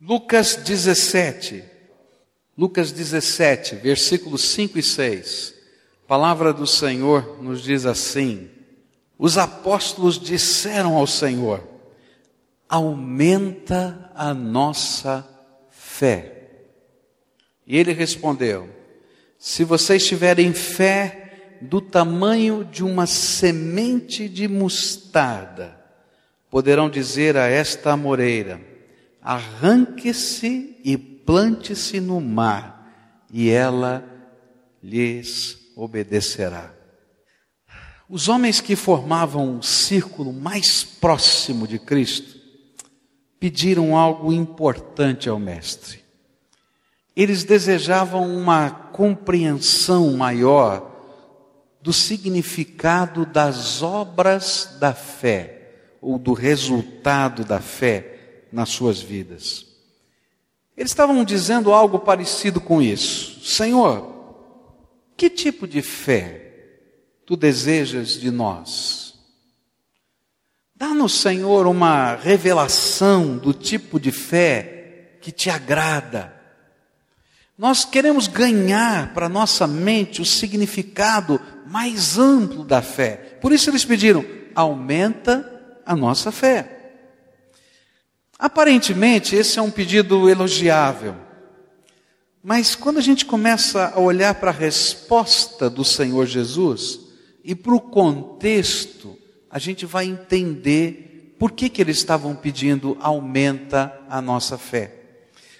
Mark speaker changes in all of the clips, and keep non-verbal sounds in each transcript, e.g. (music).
Speaker 1: Lucas 17, Lucas 17, versículos 5 e 6. A palavra do Senhor nos diz assim: Os apóstolos disseram ao Senhor: Aumenta a nossa fé. E ele respondeu: Se vocês tiverem fé do tamanho de uma semente de mostarda, poderão dizer a esta amoreira: arranque-se e plante-se no mar, e ela lhes obedecerá. Os homens que formavam o círculo mais próximo de Cristo pediram algo importante ao Mestre. Eles desejavam uma compreensão maior do significado das obras da fé, ou do resultado da fé nas suas vidas. Eles estavam dizendo algo parecido com isso: Senhor, que tipo de fé tu desejas de nós? Dá-nos, Senhor, uma revelação do tipo de fé que te agrada. Nós queremos ganhar para nossa mente o significado mais amplo da fé. Por isso eles pediram: aumenta a nossa fé. Aparentemente, esse é um pedido elogiável. Mas quando a gente começa a olhar para a resposta do Senhor Jesus e para o contexto, a gente vai entender por que, que eles estavam pedindo aumenta a nossa fé.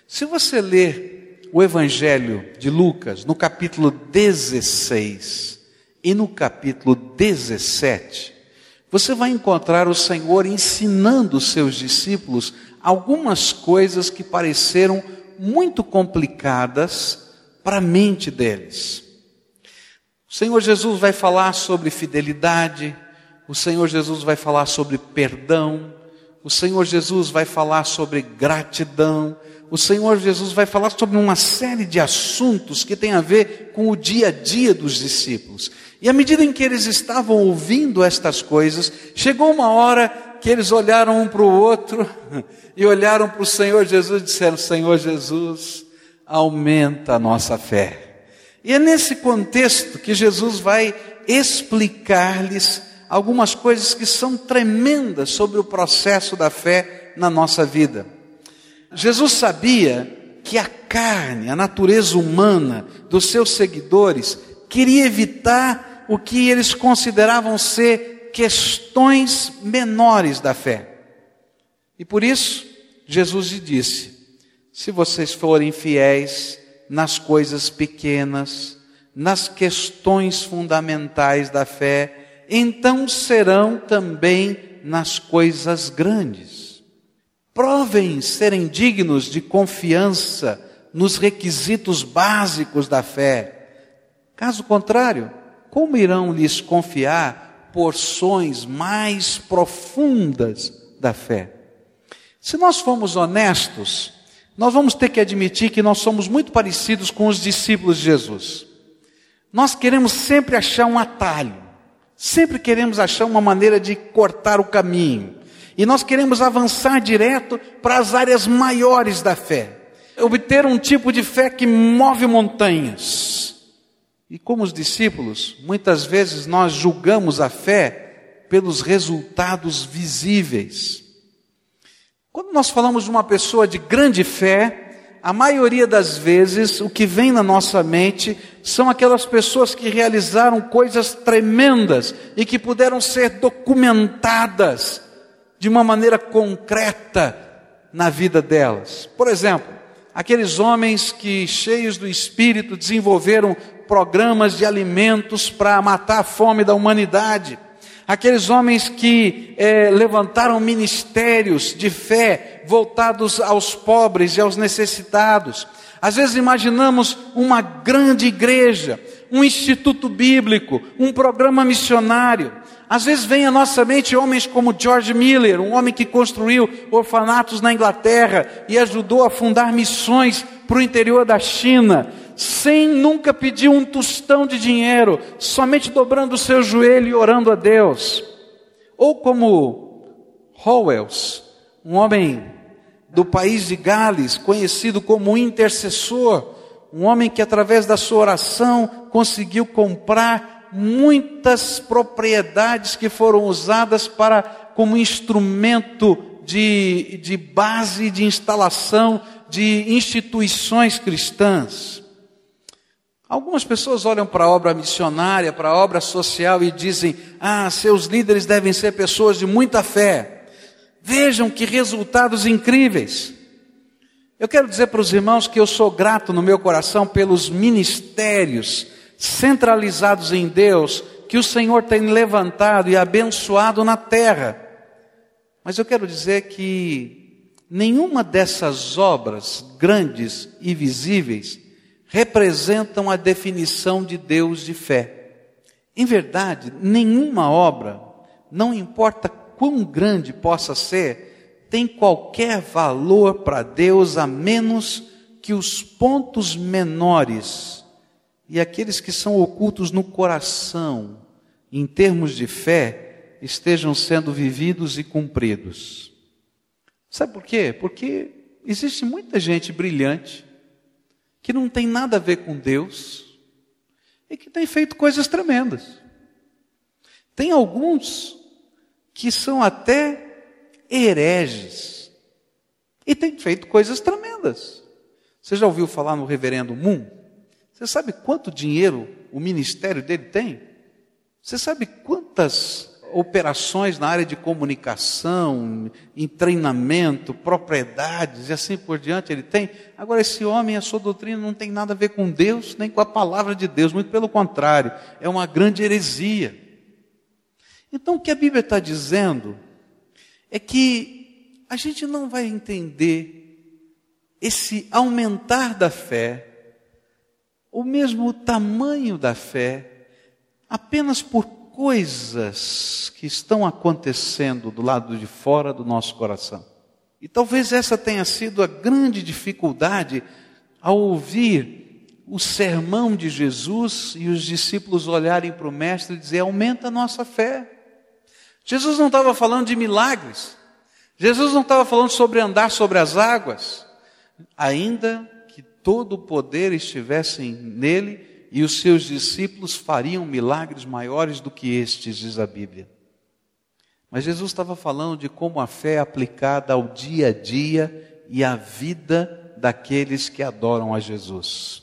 Speaker 1: Se você ler o Evangelho de Lucas, no capítulo 16 e no capítulo 17, você vai encontrar o Senhor ensinando os seus discípulos algumas coisas que pareceram muito complicadas para a mente deles. O Senhor Jesus vai falar sobre fidelidade, o Senhor Jesus vai falar sobre perdão, o Senhor Jesus vai falar sobre gratidão, o Senhor Jesus vai falar sobre uma série de assuntos que tem a ver com o dia a dia dos discípulos. E à medida em que eles estavam ouvindo estas coisas, chegou uma hora que eles olharam um para o outro e olharam para o Senhor Jesus e disseram: Senhor Jesus, aumenta a nossa fé. E é nesse contexto que Jesus vai explicar-lhes algumas coisas que são tremendas sobre o processo da fé na nossa vida. Jesus sabia que a carne, a natureza humana dos seus seguidores, queria evitar o que eles consideravam ser questões menores da fé. E por isso, Jesus lhe disse: se vocês forem fiéis nas coisas pequenas, nas questões fundamentais da fé, então serão também nas coisas grandes. Provem serem dignos de confiança nos requisitos básicos da fé. Caso contrário, como irão lhes confiar porções mais profundas da fé? Se nós formos honestos, nós vamos ter que admitir que nós somos muito parecidos com os discípulos de Jesus. Nós queremos sempre achar um atalho, sempre queremos achar uma maneira de cortar o caminho, e nós queremos avançar direto para as áreas maiores da fé, obter um tipo de fé que move montanhas. E como os discípulos, muitas vezes nós julgamos a fé pelos resultados visíveis. Quando nós falamos de uma pessoa de grande fé, a maioria das vezes o que vem na nossa mente são aquelas pessoas que realizaram coisas tremendas e que puderam ser documentadas de uma maneira concreta na vida delas. Por exemplo, aqueles homens que, cheios do espírito, desenvolveram programas de alimentos para matar a fome da humanidade aqueles homens que é, levantaram ministérios de fé voltados aos pobres e aos necessitados. Às vezes imaginamos uma grande igreja, um instituto bíblico, um programa missionário. Às vezes vem à nossa mente homens como George Miller, um homem que construiu orfanatos na Inglaterra e ajudou a fundar missões para o interior da China sem nunca pedir um tostão de dinheiro, somente dobrando o seu joelho e orando a Deus. Ou como Howells, um homem do país de Gales, conhecido como intercessor, um homem que através da sua oração conseguiu comprar muitas propriedades que foram usadas para como instrumento de, de base de instalação de instituições cristãs. Algumas pessoas olham para a obra missionária, para a obra social e dizem: ah, seus líderes devem ser pessoas de muita fé. Vejam que resultados incríveis. Eu quero dizer para os irmãos que eu sou grato no meu coração pelos ministérios centralizados em Deus que o Senhor tem levantado e abençoado na terra. Mas eu quero dizer que nenhuma dessas obras grandes e visíveis representam a definição de Deus de fé. Em verdade, nenhuma obra, não importa quão grande possa ser, tem qualquer valor para Deus a menos que os pontos menores e aqueles que são ocultos no coração, em termos de fé, estejam sendo vividos e cumpridos. Sabe por quê? Porque existe muita gente brilhante que não tem nada a ver com Deus e que tem feito coisas tremendas. Tem alguns que são até hereges e têm feito coisas tremendas. Você já ouviu falar no reverendo Moon? Você sabe quanto dinheiro o ministério dele tem? Você sabe quantas operações na área de comunicação, em treinamento, propriedades e assim por diante ele tem. Agora, esse homem, a sua doutrina não tem nada a ver com Deus, nem com a palavra de Deus, muito pelo contrário, é uma grande heresia. Então, o que a Bíblia está dizendo é que a gente não vai entender esse aumentar da fé, ou mesmo o tamanho da fé, apenas por coisas que estão acontecendo do lado de fora do nosso coração. E talvez essa tenha sido a grande dificuldade ao ouvir o sermão de Jesus e os discípulos olharem para o Mestre e dizer: aumenta a nossa fé. Jesus não estava falando de milagres, Jesus não estava falando sobre andar sobre as águas, ainda que todo o poder estivesse nele, e os seus discípulos fariam milagres maiores do que estes, diz a Bíblia. Mas Jesus estava falando de como a fé é aplicada ao dia a dia e à vida daqueles que adoram a Jesus.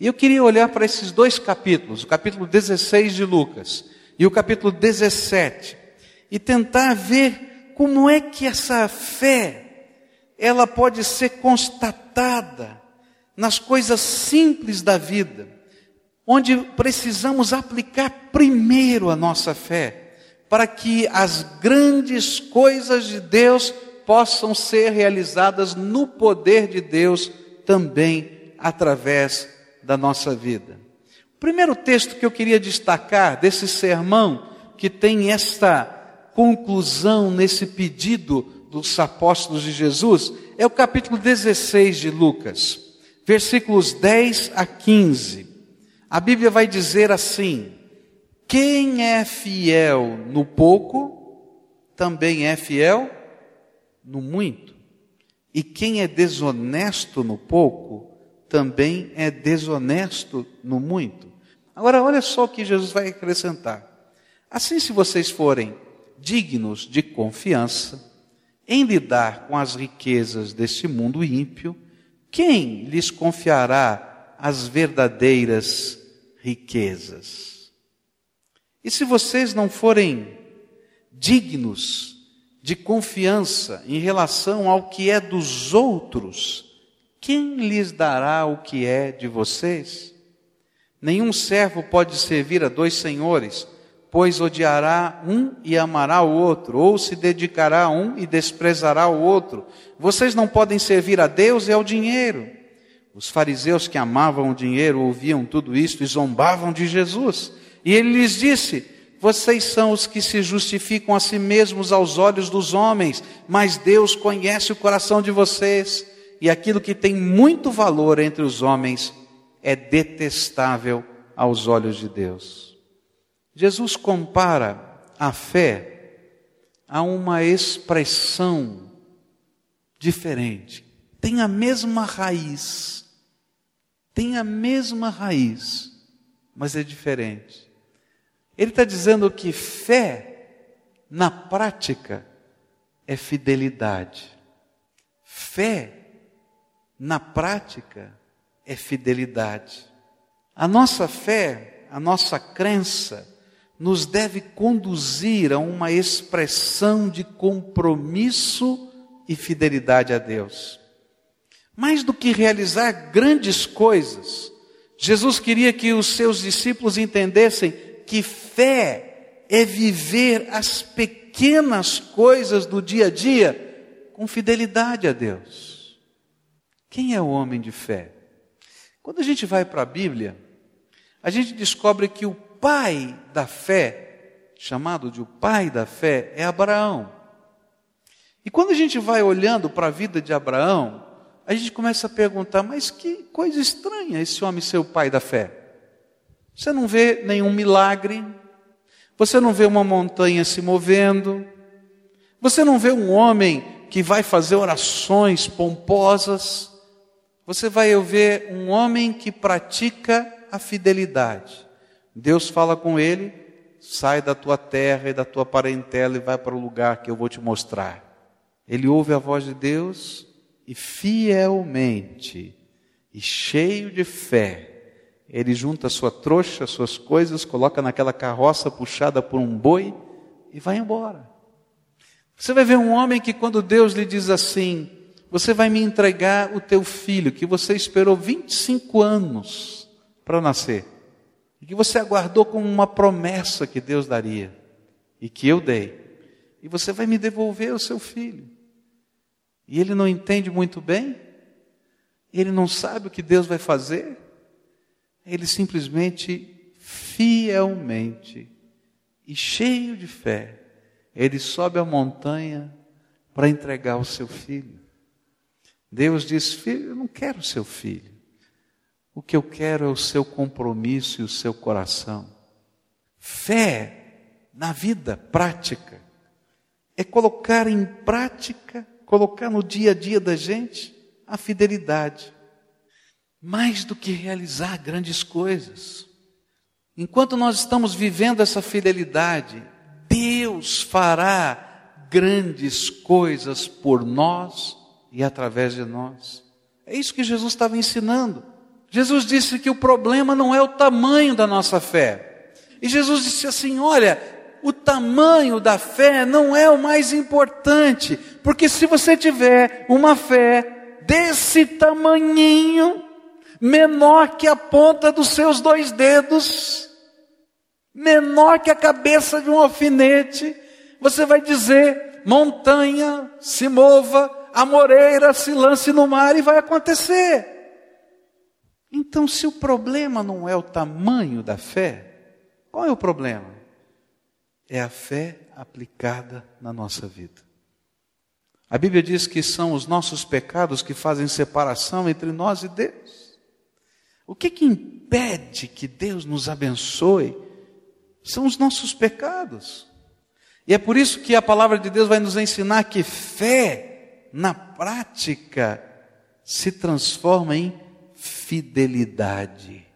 Speaker 1: E eu queria olhar para esses dois capítulos, o capítulo 16 de Lucas e o capítulo 17, e tentar ver como é que essa fé ela pode ser constatada nas coisas simples da vida onde precisamos aplicar primeiro a nossa fé, para que as grandes coisas de Deus possam ser realizadas no poder de Deus também através da nossa vida. O primeiro texto que eu queria destacar desse sermão, que tem esta conclusão nesse pedido dos apóstolos de Jesus, é o capítulo 16 de Lucas, versículos 10 a 15. A Bíblia vai dizer assim: quem é fiel no pouco, também é fiel no muito. E quem é desonesto no pouco, também é desonesto no muito. Agora, olha só o que Jesus vai acrescentar. Assim, se vocês forem dignos de confiança em lidar com as riquezas deste mundo ímpio, quem lhes confiará as verdadeiras riquezas. E se vocês não forem dignos de confiança em relação ao que é dos outros, quem lhes dará o que é de vocês? Nenhum servo pode servir a dois senhores, pois odiará um e amará o outro, ou se dedicará a um e desprezará o outro. Vocês não podem servir a Deus e ao dinheiro. Os fariseus que amavam o dinheiro ouviam tudo isto e zombavam de Jesus. E ele lhes disse: Vocês são os que se justificam a si mesmos aos olhos dos homens, mas Deus conhece o coração de vocês, e aquilo que tem muito valor entre os homens é detestável aos olhos de Deus. Jesus compara a fé a uma expressão diferente. Tem a mesma raiz. Tem a mesma raiz, mas é diferente. Ele está dizendo que fé, na prática, é fidelidade. Fé, na prática, é fidelidade. A nossa fé, a nossa crença, nos deve conduzir a uma expressão de compromisso e fidelidade a Deus. Mais do que realizar grandes coisas, Jesus queria que os seus discípulos entendessem que fé é viver as pequenas coisas do dia a dia com fidelidade a Deus. Quem é o homem de fé? Quando a gente vai para a Bíblia, a gente descobre que o pai da fé, chamado de o pai da fé, é Abraão. E quando a gente vai olhando para a vida de Abraão, a gente começa a perguntar: mas que coisa estranha esse homem ser o pai da fé. Você não vê nenhum milagre, você não vê uma montanha se movendo, você não vê um homem que vai fazer orações pomposas, você vai ver um homem que pratica a fidelidade. Deus fala com ele: sai da tua terra e da tua parentela e vai para o lugar que eu vou te mostrar. Ele ouve a voz de Deus e fielmente e cheio de fé, ele junta sua trouxa, suas coisas, coloca naquela carroça puxada por um boi e vai embora. Você vai ver um homem que, quando Deus lhe diz assim: Você vai me entregar o teu filho, que você esperou 25 anos para nascer e que você aguardou como uma promessa que Deus daria e que eu dei, e você vai me devolver o seu filho. E ele não entende muito bem, ele não sabe o que Deus vai fazer, ele simplesmente, fielmente e cheio de fé, ele sobe a montanha para entregar o seu filho. Deus diz: Filho, eu não quero seu filho. O que eu quero é o seu compromisso e o seu coração. Fé na vida prática é colocar em prática, colocar no dia a dia da gente a fidelidade. Mais do que realizar grandes coisas. Enquanto nós estamos vivendo essa fidelidade, Deus fará grandes coisas por nós e através de nós. É isso que Jesus estava ensinando. Jesus disse que o problema não é o tamanho da nossa fé. E Jesus disse assim: olha, o tamanho da fé não é o mais importante, porque se você tiver uma fé desse tamanhinho, menor que a ponta dos seus dois dedos, menor que a cabeça de um alfinete, você vai dizer: montanha se mova, a moreira se lance no mar e vai acontecer. Então, se o problema não é o tamanho da fé, qual é o problema? É a fé aplicada na nossa vida. A Bíblia diz que são os nossos pecados que fazem separação entre nós e Deus. O que que impede que Deus nos abençoe? São os nossos pecados. E é por isso que a palavra de Deus vai nos ensinar que fé, na prática, se transforma em fidelidade,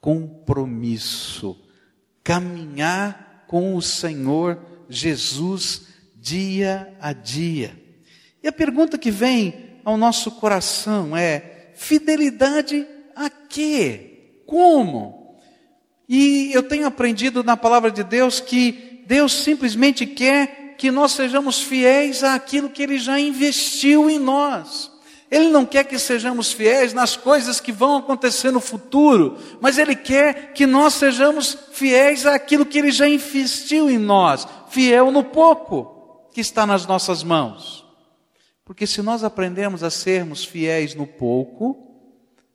Speaker 1: compromisso, caminhar com o Senhor Jesus dia a dia. E a pergunta que vem ao nosso coração é: fidelidade a quê? Como? E eu tenho aprendido na palavra de Deus que Deus simplesmente quer que nós sejamos fiéis àquilo que Ele já investiu em nós. Ele não quer que sejamos fiéis nas coisas que vão acontecer no futuro, mas Ele quer que nós sejamos fiéis àquilo que Ele já investiu em nós, fiel no pouco que está nas nossas mãos. Porque se nós aprendermos a sermos fiéis no pouco,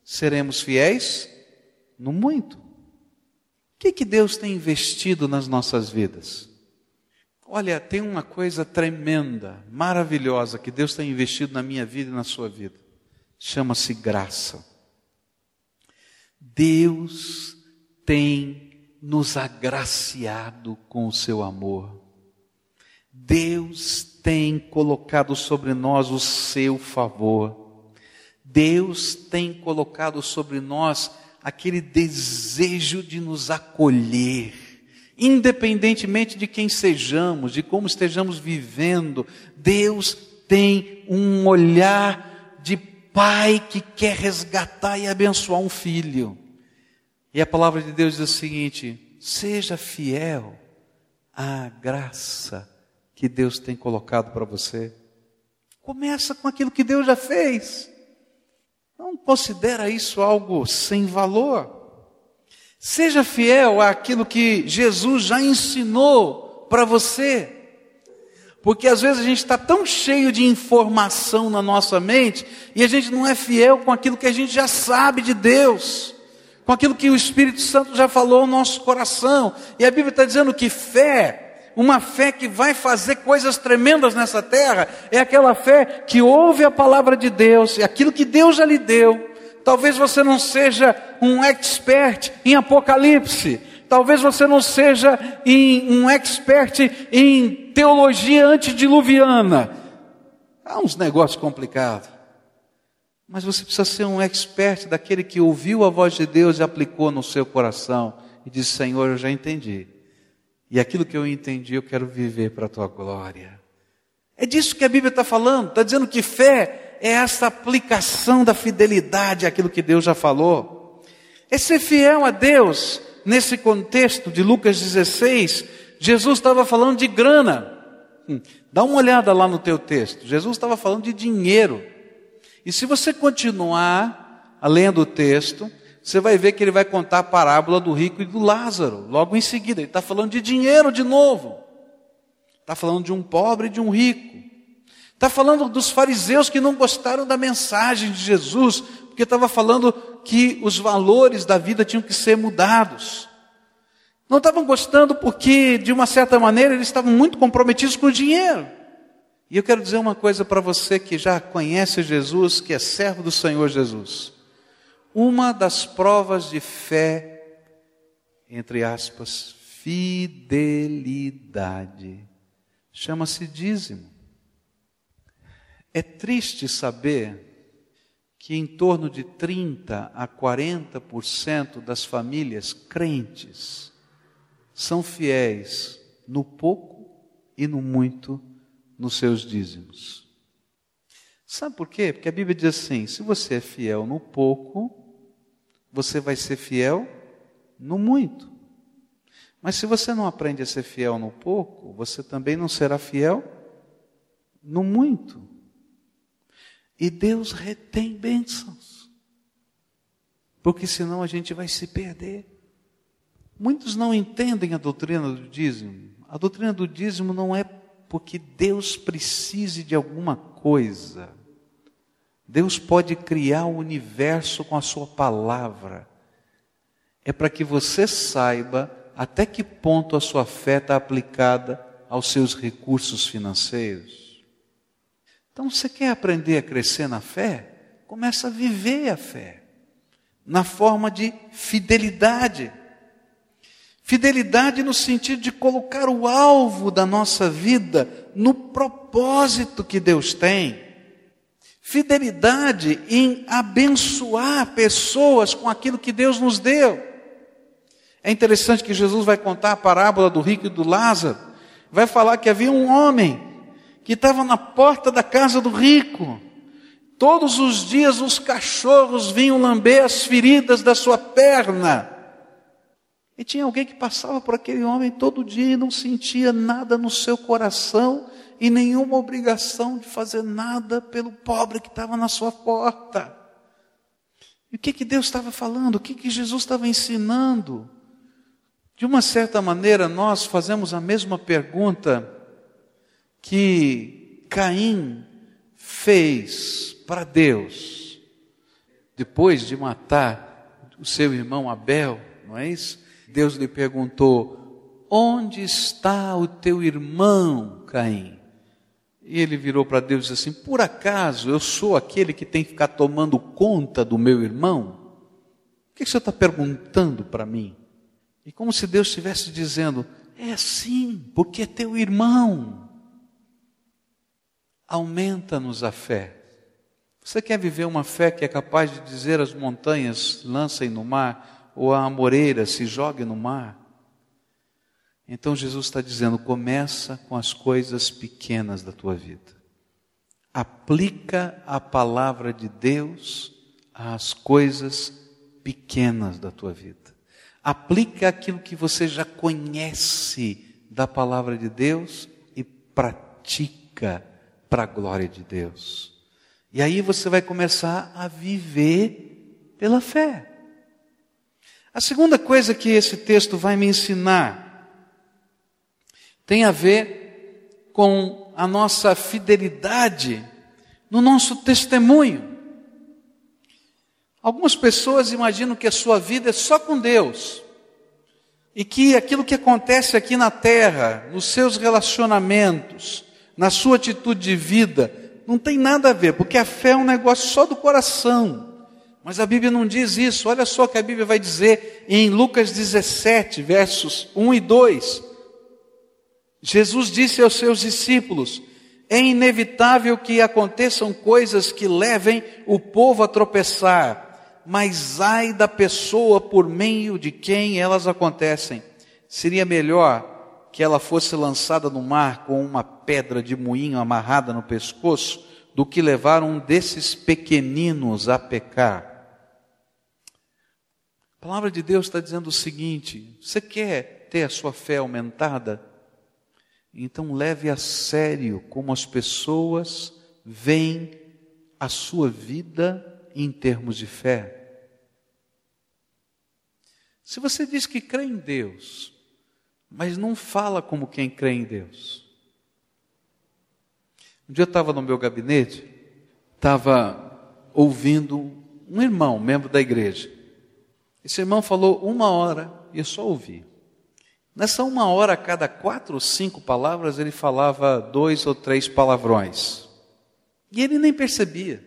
Speaker 1: seremos fiéis no muito. O que, que Deus tem investido nas nossas vidas? Olha, tem uma coisa tremenda, maravilhosa que Deus tem investido na minha vida e na sua vida. Chama-se graça. Deus tem nos agraciado com o seu amor. Deus tem colocado sobre nós o seu favor. Deus tem colocado sobre nós aquele desejo de nos acolher, independentemente de quem sejamos, de como estejamos vivendo, Deus tem um olhar de pai que quer resgatar e abençoar um filho. E a palavra de Deus diz o seguinte: seja fiel à graça que Deus tem colocado para você. Começa com aquilo que Deus já fez. Não considera isso algo sem valor. Seja fiel àquilo que Jesus já ensinou para você. Porque às vezes a gente está tão cheio de informação na nossa mente e a gente não é fiel com aquilo que a gente já sabe de Deus, com aquilo que o Espírito Santo já falou no nosso coração. E a Bíblia está dizendo que fé uma fé que vai fazer coisas tremendas nessa terra, é aquela fé que ouve a palavra de Deus, e aquilo que Deus já lhe deu. Talvez você não seja um expert em Apocalipse, talvez você não seja um expert em teologia antediluviana. Há uns negócios complicados. Mas você precisa ser um expert daquele que ouviu a voz de Deus e aplicou no seu coração e disse: Senhor, eu já entendi. E aquilo que eu entendi, eu quero viver para a tua glória. É disso que a Bíblia está falando. Está dizendo que fé é essa aplicação da fidelidade àquilo que Deus já falou. É ser fiel a Deus. Nesse contexto de Lucas 16, Jesus estava falando de grana. Hum, dá uma olhada lá no teu texto. Jesus estava falando de dinheiro. E se você continuar lendo o texto, você vai ver que ele vai contar a parábola do rico e do Lázaro, logo em seguida. Ele está falando de dinheiro de novo. Está falando de um pobre e de um rico. Está falando dos fariseus que não gostaram da mensagem de Jesus, porque estava falando que os valores da vida tinham que ser mudados. Não estavam gostando porque, de uma certa maneira, eles estavam muito comprometidos com o dinheiro. E eu quero dizer uma coisa para você que já conhece Jesus, que é servo do Senhor Jesus. Uma das provas de fé, entre aspas, fidelidade, chama-se dízimo. É triste saber que em torno de 30 a 40% das famílias crentes são fiéis no pouco e no muito nos seus dízimos. Sabe por quê? Porque a Bíblia diz assim: se você é fiel no pouco, você vai ser fiel no muito. Mas se você não aprende a ser fiel no pouco, você também não será fiel no muito. E Deus retém bênçãos. Porque senão a gente vai se perder. Muitos não entendem a doutrina do dízimo. A doutrina do dízimo não é porque Deus precise de alguma coisa. Deus pode criar o universo com a sua palavra. É para que você saiba até que ponto a sua fé está aplicada aos seus recursos financeiros. Então, você quer aprender a crescer na fé? Começa a viver a fé na forma de fidelidade. Fidelidade no sentido de colocar o alvo da nossa vida no propósito que Deus tem. Fidelidade em abençoar pessoas com aquilo que Deus nos deu. É interessante que Jesus vai contar a parábola do rico e do Lázaro. Vai falar que havia um homem que estava na porta da casa do rico. Todos os dias os cachorros vinham lamber as feridas da sua perna. E tinha alguém que passava por aquele homem todo dia e não sentia nada no seu coração e nenhuma obrigação de fazer nada pelo pobre que estava na sua porta. E o que, que Deus estava falando? O que, que Jesus estava ensinando? De uma certa maneira, nós fazemos a mesma pergunta que Caim fez para Deus, depois de matar o seu irmão Abel, não é isso? Deus lhe perguntou: Onde está o teu irmão, Caim? E ele virou para Deus e disse assim: Por acaso eu sou aquele que tem que ficar tomando conta do meu irmão? O que, o senhor está perguntando para mim? E como se Deus estivesse dizendo: É assim, porque é teu irmão. Aumenta-nos a fé. Você quer viver uma fé que é capaz de dizer às montanhas, lancem no mar, ou à amoreira, se jogue no mar? Então Jesus está dizendo: começa com as coisas pequenas da tua vida. Aplica a palavra de Deus às coisas pequenas da tua vida. Aplica aquilo que você já conhece da palavra de Deus e pratica para a glória de Deus. E aí você vai começar a viver pela fé. A segunda coisa que esse texto vai me ensinar tem a ver com a nossa fidelidade no nosso testemunho. Algumas pessoas imaginam que a sua vida é só com Deus e que aquilo que acontece aqui na terra, nos seus relacionamentos, na sua atitude de vida, não tem nada a ver, porque a fé é um negócio só do coração. Mas a Bíblia não diz isso. Olha só o que a Bíblia vai dizer em Lucas 17, versos 1 e 2. Jesus disse aos seus discípulos: É inevitável que aconteçam coisas que levem o povo a tropeçar, mas ai da pessoa por meio de quem elas acontecem. Seria melhor que ela fosse lançada no mar com uma pedra de moinho amarrada no pescoço, do que levar um desses pequeninos a pecar. A palavra de Deus está dizendo o seguinte: você quer ter a sua fé aumentada? Então leve a sério como as pessoas veem a sua vida em termos de fé. Se você diz que crê em Deus, mas não fala como quem crê em Deus. Um dia eu estava no meu gabinete, estava ouvindo um irmão, membro da igreja. Esse irmão falou uma hora e eu só ouvi. Nessa uma hora, a cada quatro ou cinco palavras, ele falava dois ou três palavrões. E ele nem percebia.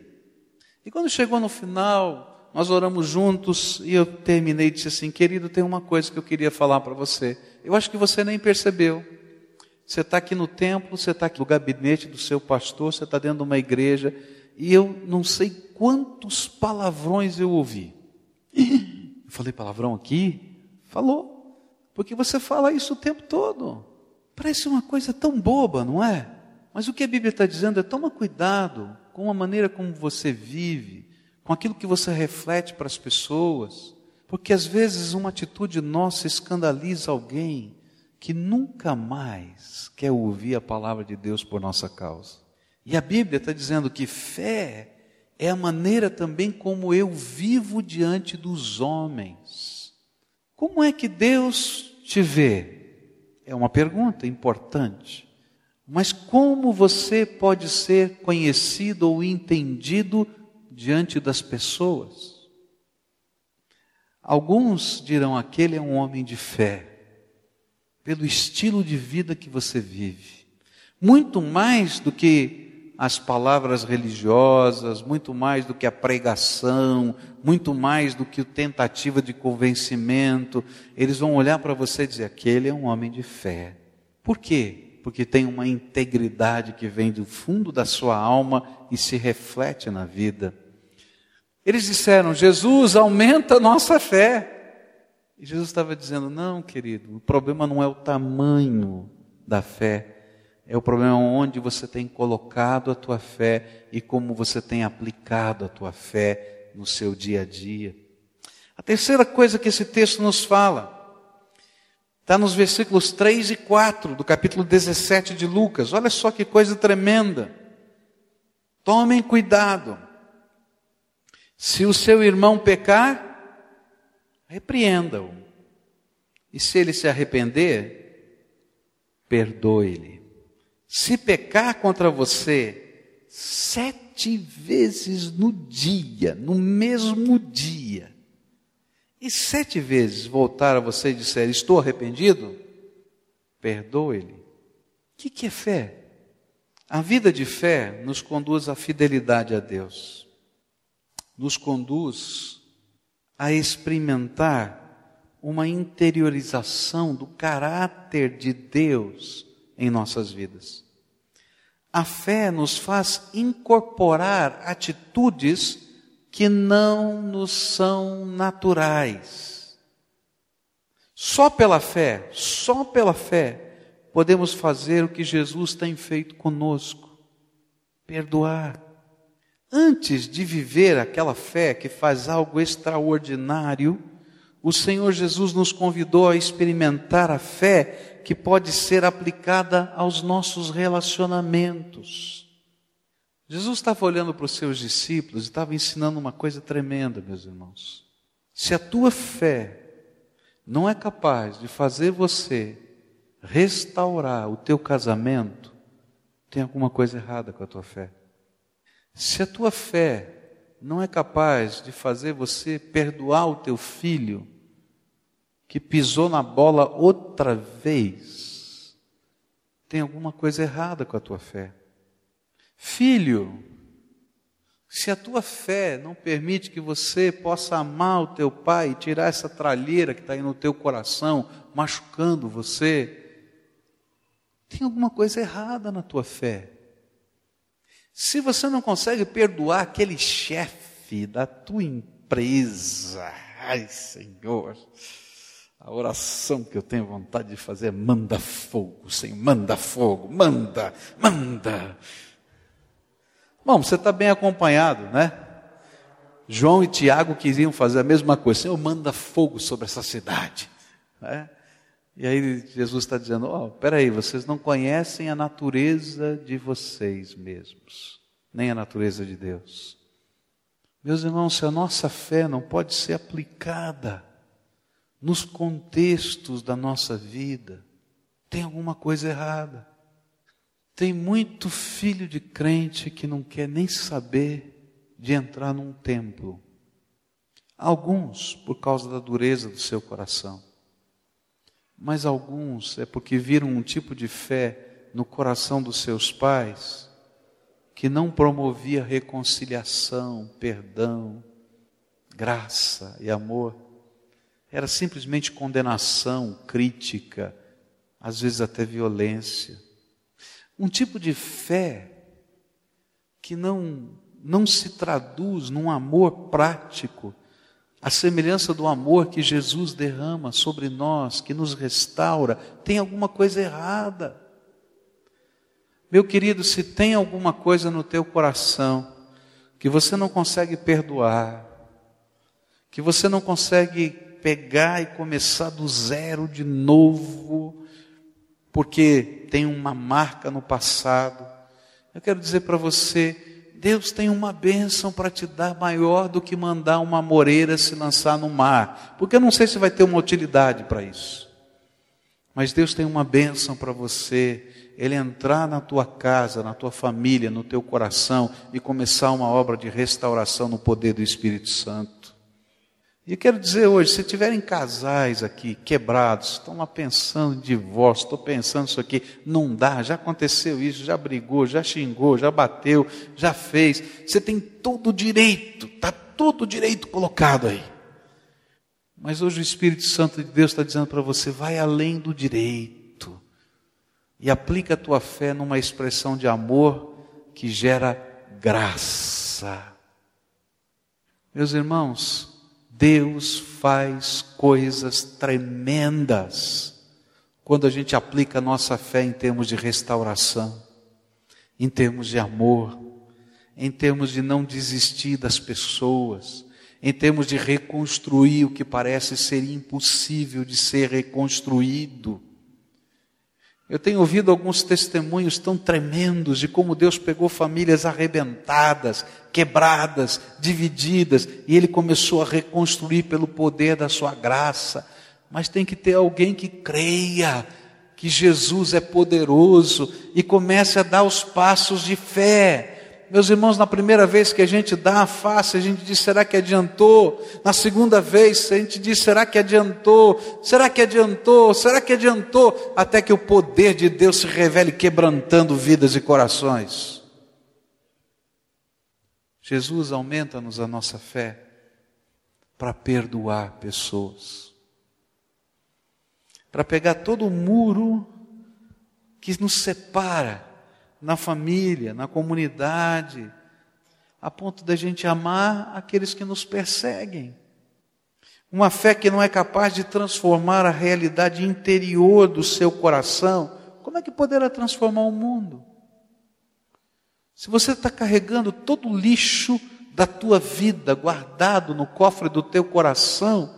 Speaker 1: E quando chegou no final, nós oramos juntos e eu terminei e disse assim: Querido, tem uma coisa que eu queria falar para você. Eu acho que você nem percebeu. Você está aqui no templo, você está aqui no gabinete do seu pastor, você está dentro de uma igreja, e eu não sei quantos palavrões eu ouvi. (laughs) Eu falei palavrão aqui? Falou. Porque você fala isso o tempo todo. Parece uma coisa tão boba, não é? Mas o que a Bíblia está dizendo é: toma cuidado com a maneira como você vive, com aquilo que você reflete para as pessoas, porque às vezes uma atitude nossa escandaliza alguém que nunca mais quer ouvir a palavra de Deus por nossa causa. E a Bíblia está dizendo que fé é a maneira também como eu vivo diante dos homens. Como é que Deus te vê? É uma pergunta importante. Mas como você pode ser conhecido ou entendido diante das pessoas? Alguns dirão: aquele é um homem de fé, pelo estilo de vida que você vive. Muito mais do que as palavras religiosas, muito mais do que a pregação, muito mais do que a tentativa de convencimento. Eles vão olhar para você e dizer: aquele é um homem de fé. Por quê? Porque tem uma integridade que vem do fundo da sua alma e se reflete na vida. Eles disseram: Jesus, aumenta a nossa fé. E Jesus estava dizendo: não, querido, o problema não é o tamanho da fé, é o problema onde você tem colocado a tua fé e como você tem aplicado a tua fé no seu dia a dia. A terceira coisa que esse texto nos fala está nos versículos 3 e 4 do capítulo 17 de Lucas. Olha só que coisa tremenda. Tomem cuidado. Se o seu irmão pecar, repreenda-o. E se ele se arrepender, perdoe-lhe. Se pecar contra você sete vezes no dia, no mesmo dia, e sete vezes voltar a você e disser: Estou arrependido, perdoe-lhe. O que, que é fé? A vida de fé nos conduz à fidelidade a Deus, nos conduz a experimentar uma interiorização do caráter de Deus em nossas vidas. A fé nos faz incorporar atitudes que não nos são naturais. Só pela fé, só pela fé, podemos fazer o que Jesus tem feito conosco: perdoar. Antes de viver aquela fé que faz algo extraordinário, o Senhor Jesus nos convidou a experimentar a fé que pode ser aplicada aos nossos relacionamentos. Jesus estava olhando para os seus discípulos e estava ensinando uma coisa tremenda, meus irmãos. Se a tua fé não é capaz de fazer você restaurar o teu casamento, tem alguma coisa errada com a tua fé. Se a tua fé não é capaz de fazer você perdoar o teu filho que pisou na bola outra vez, tem alguma coisa errada com a tua fé. Filho, se a tua fé não permite que você possa amar o teu pai e tirar essa tralheira que está aí no teu coração, machucando você, tem alguma coisa errada na tua fé. Se você não consegue perdoar aquele chefe da tua empresa, ai Senhor, a oração que eu tenho vontade de fazer é manda fogo, Senhor, manda fogo, manda, manda. Bom, você está bem acompanhado, né? João e Tiago queriam fazer a mesma coisa, Senhor, manda fogo sobre essa cidade. Né? E aí Jesus está dizendo: Ó, oh, peraí, vocês não conhecem a natureza de vocês mesmos, nem a natureza de Deus. Meus irmãos, se a nossa fé não pode ser aplicada nos contextos da nossa vida, tem alguma coisa errada. Tem muito filho de crente que não quer nem saber de entrar num templo. Alguns por causa da dureza do seu coração mas alguns é porque viram um tipo de fé no coração dos seus pais que não promovia reconciliação, perdão, graça e amor. Era simplesmente condenação, crítica, às vezes até violência. Um tipo de fé que não, não se traduz num amor prático a semelhança do amor que Jesus derrama sobre nós, que nos restaura, tem alguma coisa errada. Meu querido, se tem alguma coisa no teu coração que você não consegue perdoar, que você não consegue pegar e começar do zero de novo, porque tem uma marca no passado, eu quero dizer para você, Deus tem uma bênção para te dar maior do que mandar uma moreira se lançar no mar, porque eu não sei se vai ter uma utilidade para isso. Mas Deus tem uma bênção para você, Ele entrar na tua casa, na tua família, no teu coração e começar uma obra de restauração no poder do Espírito Santo. E eu quero dizer hoje, se tiverem casais aqui quebrados, estão lá pensando em divórcio, estou pensando isso aqui, não dá, já aconteceu isso, já brigou, já xingou, já bateu, já fez, você tem todo o direito, está todo o direito colocado aí. Mas hoje o Espírito Santo de Deus está dizendo para você, vai além do direito e aplica a tua fé numa expressão de amor que gera graça. Meus irmãos, Deus faz coisas tremendas quando a gente aplica a nossa fé em termos de restauração, em termos de amor, em termos de não desistir das pessoas, em termos de reconstruir o que parece ser impossível de ser reconstruído. Eu tenho ouvido alguns testemunhos tão tremendos de como Deus pegou famílias arrebentadas, quebradas, divididas, e Ele começou a reconstruir pelo poder da Sua graça. Mas tem que ter alguém que creia que Jesus é poderoso e comece a dar os passos de fé meus irmãos, na primeira vez que a gente dá a face, a gente diz: será que adiantou? Na segunda vez, a gente diz: será que adiantou? Será que adiantou? Será que adiantou? Até que o poder de Deus se revele quebrantando vidas e corações. Jesus aumenta-nos a nossa fé para perdoar pessoas, para pegar todo o muro que nos separa na família, na comunidade, a ponto da gente amar aqueles que nos perseguem. Uma fé que não é capaz de transformar a realidade interior do seu coração, como é que poderá transformar o mundo? Se você está carregando todo o lixo da tua vida guardado no cofre do teu coração,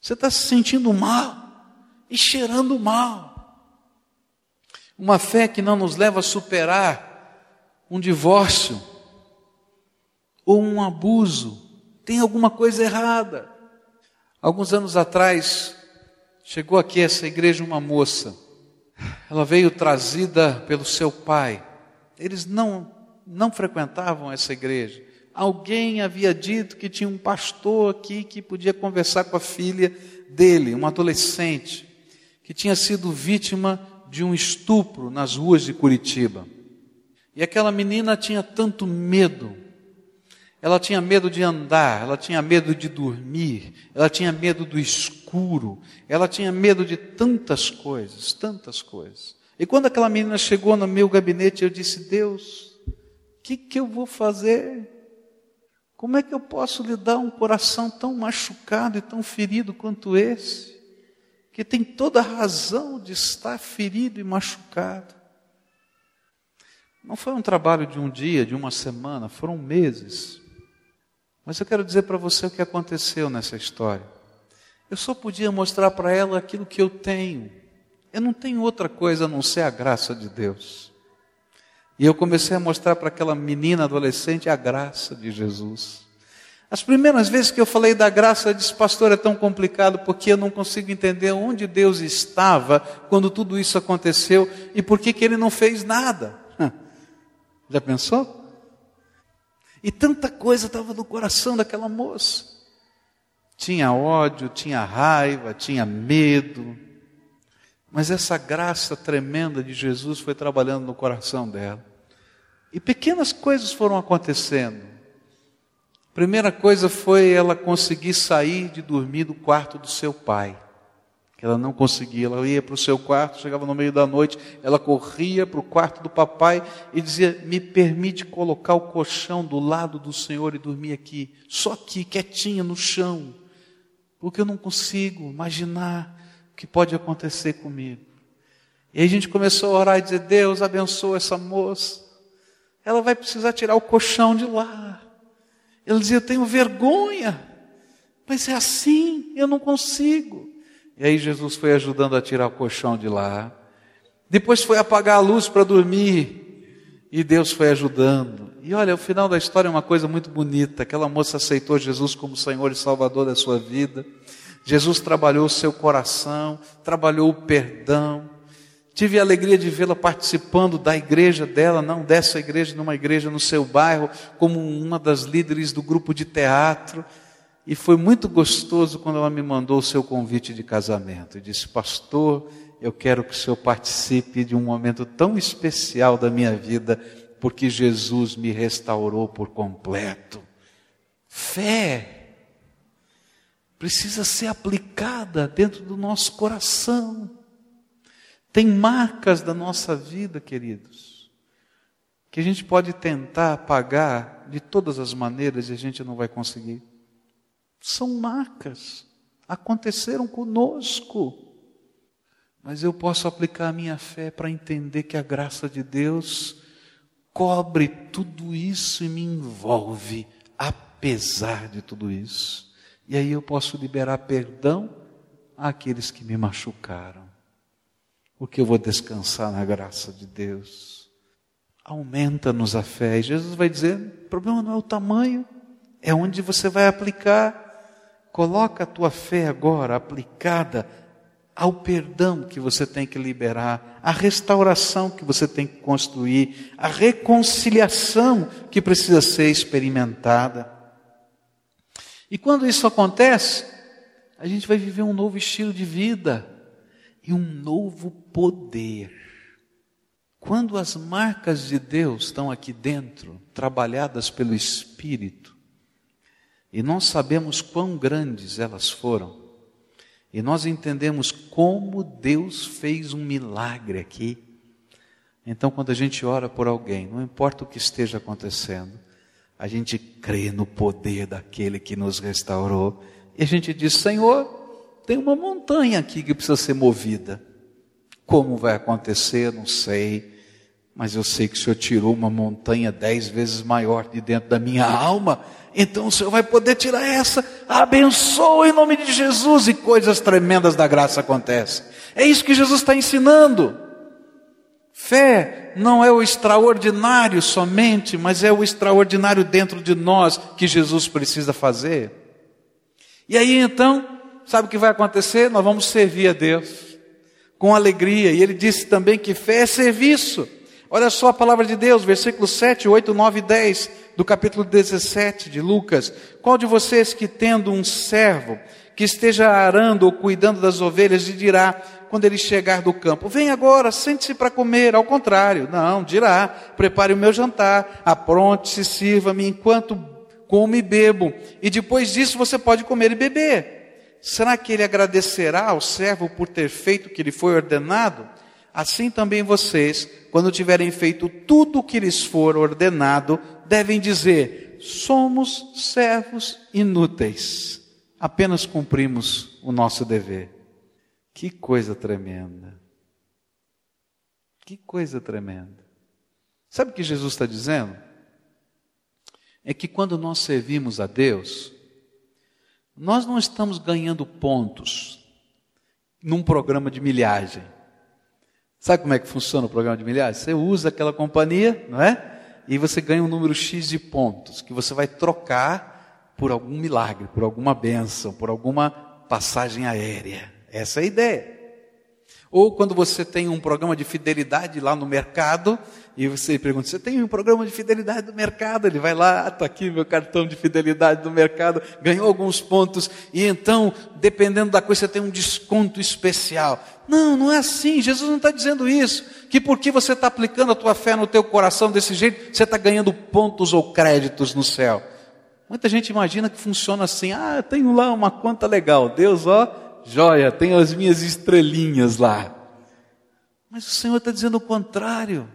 Speaker 1: você está se sentindo mal e cheirando mal. Uma fé que não nos leva a superar um divórcio ou um abuso. Tem alguma coisa errada. Alguns anos atrás, chegou aqui essa igreja uma moça. Ela veio trazida pelo seu pai. Eles não não frequentavam essa igreja. Alguém havia dito que tinha um pastor aqui que podia conversar com a filha dele, uma adolescente, que tinha sido vítima de um estupro nas ruas de Curitiba. E aquela menina tinha tanto medo. Ela tinha medo de andar, ela tinha medo de dormir, ela tinha medo do escuro, ela tinha medo de tantas coisas, tantas coisas. E quando aquela menina chegou no meu gabinete, eu disse: Deus, o que, que eu vou fazer? Como é que eu posso lhe dar um coração tão machucado e tão ferido quanto esse? Que tem toda a razão de estar ferido e machucado. Não foi um trabalho de um dia, de uma semana, foram meses. Mas eu quero dizer para você o que aconteceu nessa história. Eu só podia mostrar para ela aquilo que eu tenho. Eu não tenho outra coisa a não ser a graça de Deus. E eu comecei a mostrar para aquela menina adolescente a graça de Jesus. As primeiras vezes que eu falei da graça, eu disse, pastor, é tão complicado porque eu não consigo entender onde Deus estava quando tudo isso aconteceu e por que, que ele não fez nada. (laughs) Já pensou? E tanta coisa estava no coração daquela moça. Tinha ódio, tinha raiva, tinha medo. Mas essa graça tremenda de Jesus foi trabalhando no coração dela. E pequenas coisas foram acontecendo. Primeira coisa foi ela conseguir sair de dormir do quarto do seu pai. Ela não conseguia, ela ia para o seu quarto, chegava no meio da noite, ela corria para o quarto do papai e dizia: Me permite colocar o colchão do lado do Senhor e dormir aqui, só aqui, quietinha no chão, porque eu não consigo imaginar o que pode acontecer comigo. E aí a gente começou a orar e dizer: Deus abençoa essa moça ela vai precisar tirar o colchão de lá. Ele dizia: Eu tenho vergonha, mas é assim, eu não consigo. E aí Jesus foi ajudando a tirar o colchão de lá. Depois foi apagar a luz para dormir. E Deus foi ajudando. E olha, o final da história é uma coisa muito bonita. Aquela moça aceitou Jesus como Senhor e Salvador da sua vida. Jesus trabalhou o seu coração, trabalhou o perdão, Tive a alegria de vê-la participando da igreja dela, não dessa igreja, numa igreja no seu bairro, como uma das líderes do grupo de teatro. E foi muito gostoso quando ela me mandou o seu convite de casamento. E disse: Pastor, eu quero que o senhor participe de um momento tão especial da minha vida, porque Jesus me restaurou por completo. Fé precisa ser aplicada dentro do nosso coração. Tem marcas da nossa vida, queridos, que a gente pode tentar apagar de todas as maneiras e a gente não vai conseguir. São marcas, aconteceram conosco. Mas eu posso aplicar a minha fé para entender que a graça de Deus cobre tudo isso e me envolve, apesar de tudo isso. E aí eu posso liberar perdão àqueles que me machucaram porque eu vou descansar na graça de Deus. Aumenta-nos a fé. E Jesus vai dizer: o problema não é o tamanho, é onde você vai aplicar. Coloca a tua fé agora aplicada ao perdão que você tem que liberar, à restauração que você tem que construir, à reconciliação que precisa ser experimentada. E quando isso acontece, a gente vai viver um novo estilo de vida e um novo poder. Quando as marcas de Deus estão aqui dentro, trabalhadas pelo Espírito, e nós sabemos quão grandes elas foram, e nós entendemos como Deus fez um milagre aqui, Então, quando a gente ora por alguém, não importa o que esteja acontecendo, a gente crê no poder daquele que nos restaurou e a gente diz: Senhor, tem uma montanha aqui que precisa ser movida. Como vai acontecer, não sei, mas eu sei que o Senhor tirou uma montanha dez vezes maior de dentro da minha alma, então o Senhor vai poder tirar essa. Abençoa em nome de Jesus e coisas tremendas da graça acontecem. É isso que Jesus está ensinando. Fé não é o extraordinário somente, mas é o extraordinário dentro de nós que Jesus precisa fazer. E aí então, sabe o que vai acontecer? Nós vamos servir a Deus com alegria. E ele disse também que fé é serviço. Olha só a palavra de Deus, versículos 7, 8, 9 e 10 do capítulo 17 de Lucas. Qual de vocês que tendo um servo que esteja arando ou cuidando das ovelhas lhe dirá, quando ele chegar do campo, vem agora, sente-se para comer. Ao contrário, não, dirá, prepare o meu jantar, apronte-se, sirva-me enquanto como e bebo, e depois disso você pode comer e beber. Será que ele agradecerá ao servo por ter feito o que lhe foi ordenado? Assim também vocês, quando tiverem feito tudo o que lhes for ordenado, devem dizer: somos servos inúteis, apenas cumprimos o nosso dever. Que coisa tremenda! Que coisa tremenda! Sabe o que Jesus está dizendo? é que quando nós servimos a Deus, nós não estamos ganhando pontos num programa de milhagem. Sabe como é que funciona o programa de milhagem? Você usa aquela companhia, não é? E você ganha um número X de pontos que você vai trocar por algum milagre, por alguma bênção, por alguma passagem aérea. Essa é a ideia. Ou quando você tem um programa de fidelidade lá no mercado, e você pergunta, você tem um programa de fidelidade do mercado? Ele vai lá, está aqui meu cartão de fidelidade do mercado, ganhou alguns pontos, e então, dependendo da coisa, você tem um desconto especial. Não, não é assim, Jesus não está dizendo isso, que porque você está aplicando a tua fé no teu coração desse jeito, você está ganhando pontos ou créditos no céu. Muita gente imagina que funciona assim, ah, tenho lá uma conta legal, Deus, ó, joia, tenho as minhas estrelinhas lá. Mas o Senhor está dizendo o contrário.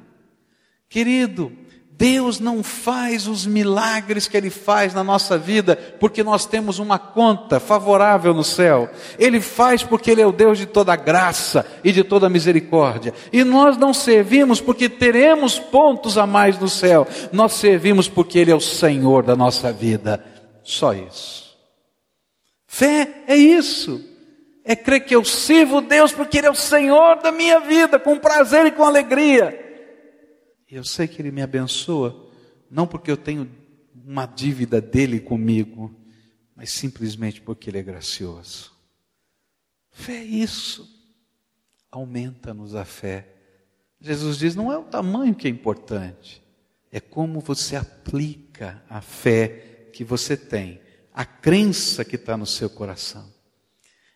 Speaker 1: Querido, Deus não faz os milagres que Ele faz na nossa vida porque nós temos uma conta favorável no céu. Ele faz porque Ele é o Deus de toda graça e de toda misericórdia. E nós não servimos porque teremos pontos a mais no céu. Nós servimos porque Ele é o Senhor da nossa vida. Só isso. Fé é isso é crer que eu sirvo Deus porque Ele é o Senhor da minha vida, com prazer e com alegria. Eu sei que Ele me abençoa, não porque eu tenho uma dívida dele comigo, mas simplesmente porque Ele é gracioso. Fé é isso. Aumenta-nos a fé. Jesus diz: não é o tamanho que é importante, é como você aplica a fé que você tem, a crença que está no seu coração.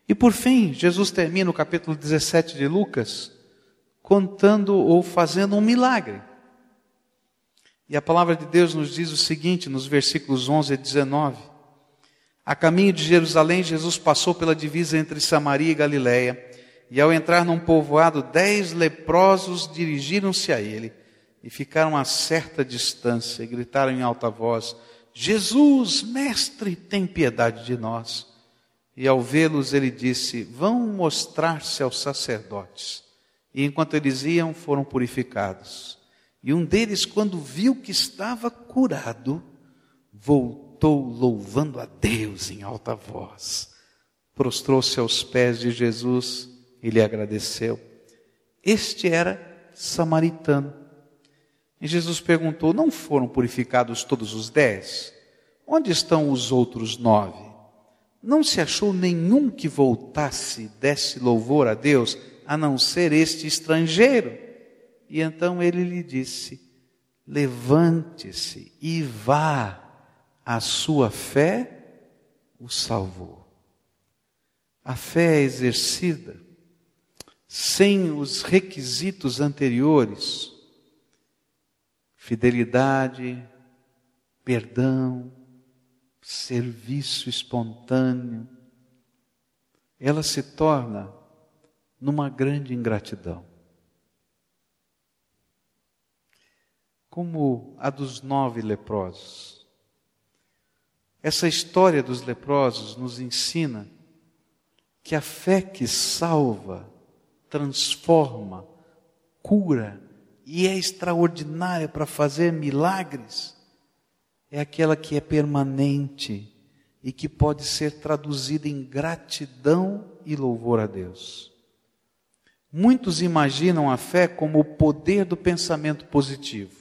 Speaker 1: E por fim, Jesus termina o capítulo 17 de Lucas contando ou fazendo um milagre. E a palavra de Deus nos diz o seguinte nos versículos 11 e 19: A caminho de Jerusalém, Jesus passou pela divisa entre Samaria e Galiléia, e ao entrar num povoado, dez leprosos dirigiram-se a ele e ficaram a certa distância e gritaram em alta voz: Jesus, mestre, tem piedade de nós. E ao vê-los, ele disse: Vão mostrar-se aos sacerdotes. E enquanto eles iam, foram purificados. E um deles, quando viu que estava curado, voltou louvando a Deus em alta voz. Prostrou-se aos pés de Jesus e lhe agradeceu. Este era samaritano. E Jesus perguntou: Não foram purificados todos os dez? Onde estão os outros nove? não se achou nenhum que voltasse, desse louvor a Deus, a não ser este estrangeiro. E então ele lhe disse: Levante-se e vá, a sua fé o salvou. A fé é exercida sem os requisitos anteriores, fidelidade, perdão, serviço espontâneo, ela se torna numa grande ingratidão. Como a dos nove leprosos. Essa história dos leprosos nos ensina que a fé que salva, transforma, cura e é extraordinária para fazer milagres é aquela que é permanente e que pode ser traduzida em gratidão e louvor a Deus. Muitos imaginam a fé como o poder do pensamento positivo.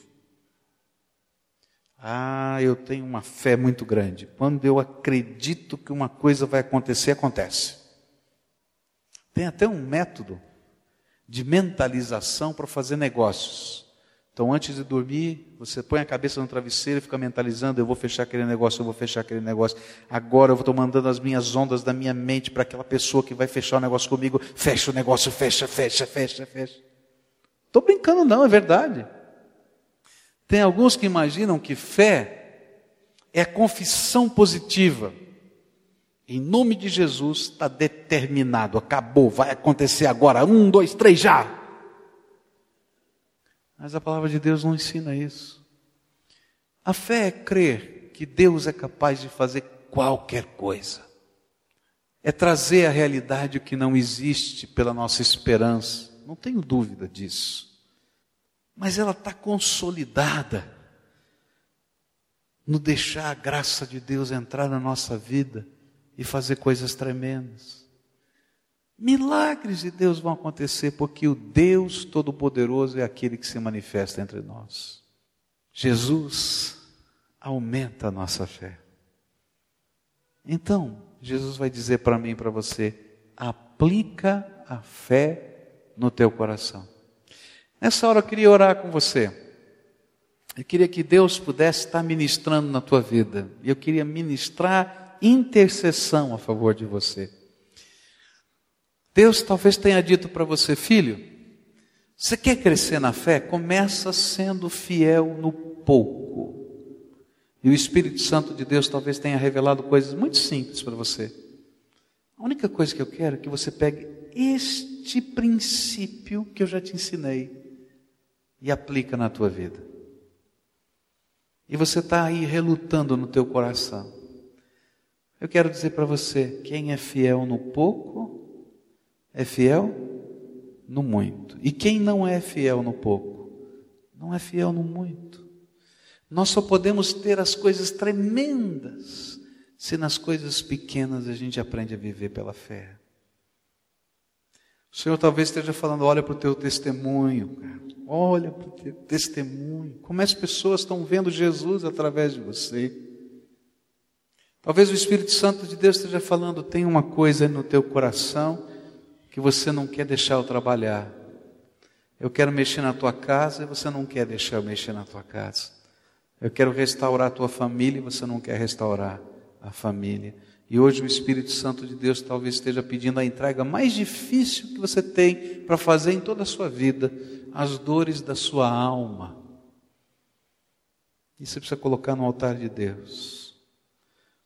Speaker 1: Ah, eu tenho uma fé muito grande. Quando eu acredito que uma coisa vai acontecer, acontece. Tem até um método de mentalização para fazer negócios. Então, antes de dormir, você põe a cabeça no travesseiro e fica mentalizando: eu vou fechar aquele negócio, eu vou fechar aquele negócio. Agora eu estou mandando as minhas ondas da minha mente para aquela pessoa que vai fechar o negócio comigo. Fecha o negócio, fecha, fecha, fecha, fecha. Estou brincando, não, é verdade. Tem alguns que imaginam que fé é confissão positiva. Em nome de Jesus, está determinado, acabou, vai acontecer agora. Um, dois, três, já. Mas a palavra de Deus não ensina isso. A fé é crer que Deus é capaz de fazer qualquer coisa. É trazer à realidade o que não existe pela nossa esperança. Não tenho dúvida disso. Mas ela está consolidada no deixar a graça de Deus entrar na nossa vida e fazer coisas tremendas. Milagres de Deus vão acontecer porque o Deus Todo-Poderoso é aquele que se manifesta entre nós. Jesus aumenta a nossa fé. Então, Jesus vai dizer para mim e para você: aplica a fé no teu coração. Nessa hora eu queria orar com você. Eu queria que Deus pudesse estar ministrando na tua vida. E eu queria ministrar intercessão a favor de você. Deus talvez tenha dito para você, filho, você quer crescer na fé? Começa sendo fiel no pouco. E o Espírito Santo de Deus talvez tenha revelado coisas muito simples para você. A única coisa que eu quero é que você pegue este princípio que eu já te ensinei e aplica na tua vida. E você está aí relutando no teu coração. Eu quero dizer para você: quem é fiel no pouco, é fiel no muito. E quem não é fiel no pouco, não é fiel no muito. Nós só podemos ter as coisas tremendas se nas coisas pequenas a gente aprende a viver pela fé. O Senhor talvez esteja falando: olha para o teu testemunho, cara. olha para o teu testemunho. Como as pessoas estão vendo Jesus através de você. Talvez o Espírito Santo de Deus esteja falando: tem uma coisa no teu coração que você não quer deixar eu trabalhar. Eu quero mexer na tua casa e você não quer deixar eu mexer na tua casa. Eu quero restaurar a tua família e você não quer restaurar a família. E hoje o Espírito Santo de Deus talvez esteja pedindo a entrega mais difícil que você tem para fazer em toda a sua vida, as dores da sua alma. E você precisa colocar no altar de Deus.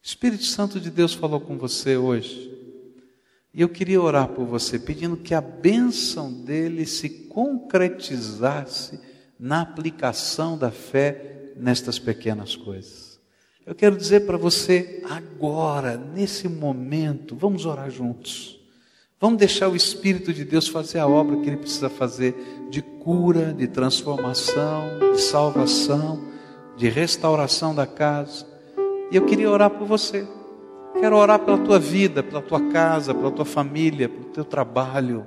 Speaker 1: O Espírito Santo de Deus falou com você hoje. E eu queria orar por você, pedindo que a bênção dele se concretizasse na aplicação da fé nestas pequenas coisas. Eu quero dizer para você agora, nesse momento, vamos orar juntos. Vamos deixar o Espírito de Deus fazer a obra que ele precisa fazer de cura, de transformação, de salvação, de restauração da casa. E eu queria orar por você. Quero orar pela tua vida, pela tua casa, pela tua família, pelo teu trabalho.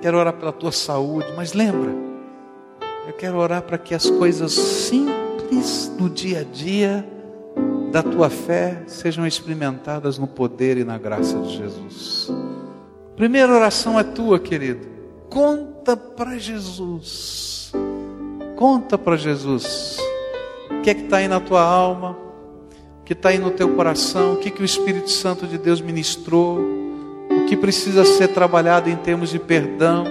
Speaker 1: Quero orar pela tua saúde, mas lembra, eu quero orar para que as coisas simples do dia a dia da tua fé sejam experimentadas no poder e na graça de Jesus. Primeira oração é tua, querido. Conta para Jesus. Conta para Jesus. O que é que está aí na tua alma? que está aí no teu coração, o que, que o Espírito Santo de Deus ministrou, o que precisa ser trabalhado em termos de perdão,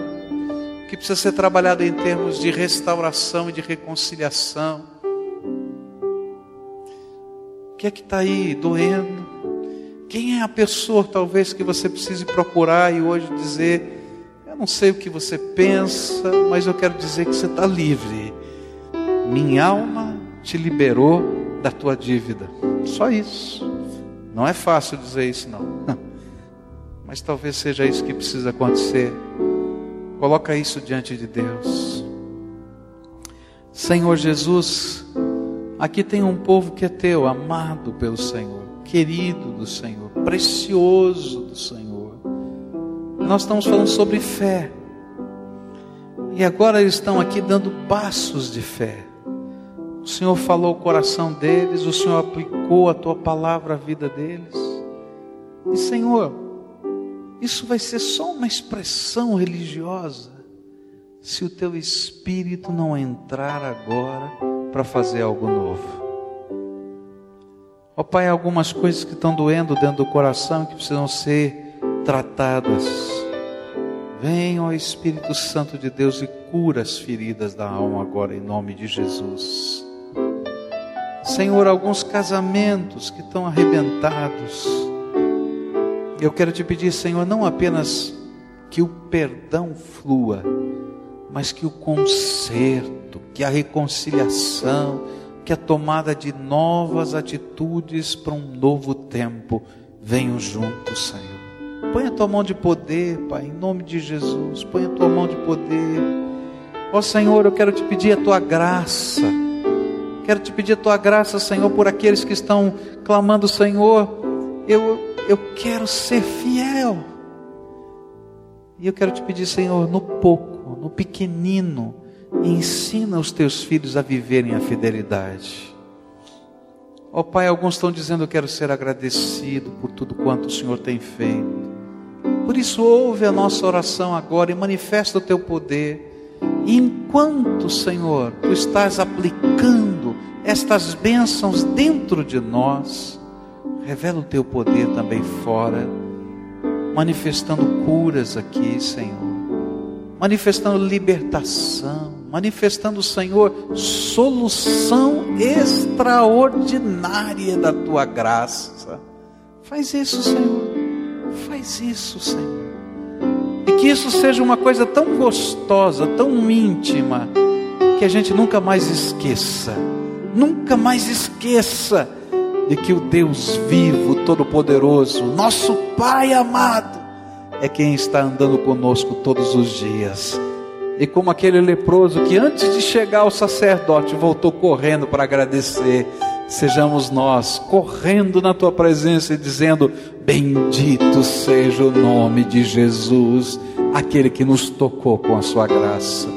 Speaker 1: o que precisa ser trabalhado em termos de restauração e de reconciliação. Que é que está aí doendo? Quem é a pessoa, talvez, que você precise procurar e hoje dizer: Eu não sei o que você pensa, mas eu quero dizer que você está livre. Minha alma te liberou da tua dívida. Só isso. Não é fácil dizer isso, não. Mas talvez seja isso que precisa acontecer. Coloca isso diante de Deus. Senhor Jesus, aqui tem um povo que é teu, amado pelo Senhor, querido do Senhor, precioso do Senhor. Nós estamos falando sobre fé. E agora eles estão aqui dando passos de fé. O Senhor falou o coração deles, o Senhor aplicou a tua palavra à vida deles. E Senhor, isso vai ser só uma expressão religiosa se o teu espírito não entrar agora para fazer algo novo. Ó oh, Pai, algumas coisas que estão doendo dentro do coração que precisam ser tratadas. Vem, ó Espírito Santo de Deus, e cura as feridas da alma agora, em nome de Jesus. Senhor, alguns casamentos que estão arrebentados. Eu quero te pedir, Senhor, não apenas que o perdão flua, mas que o conserto, que a reconciliação, que a tomada de novas atitudes para um novo tempo venham juntos, Senhor. Põe a tua mão de poder, Pai, em nome de Jesus. Põe a tua mão de poder. Ó Senhor, eu quero te pedir a tua graça Quero te pedir a tua graça, Senhor, por aqueles que estão clamando, Senhor, eu, eu quero ser fiel. E eu quero te pedir, Senhor, no pouco, no pequenino, ensina os teus filhos a viverem a fidelidade. Ó oh, Pai, alguns estão dizendo eu quero ser agradecido por tudo quanto o Senhor tem feito. Por isso ouve a nossa oração agora e manifesta o teu poder. E enquanto, Senhor, tu estás aplicando estas bênçãos dentro de nós, revela o teu poder também fora, manifestando curas aqui, Senhor, manifestando libertação, manifestando, Senhor, solução extraordinária da tua graça. Faz isso, Senhor. Faz isso, Senhor. E que isso seja uma coisa tão gostosa, tão íntima, que a gente nunca mais esqueça. Nunca mais esqueça de que o Deus vivo, todo-poderoso, nosso Pai amado, é quem está andando conosco todos os dias. E como aquele leproso que antes de chegar ao sacerdote voltou correndo para agradecer, sejamos nós correndo na tua presença e dizendo: Bendito seja o nome de Jesus, aquele que nos tocou com a sua graça.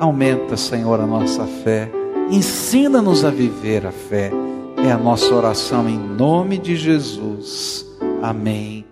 Speaker 1: Aumenta, Senhor, a nossa fé, ensina-nos a viver a fé. É a nossa oração em nome de Jesus. Amém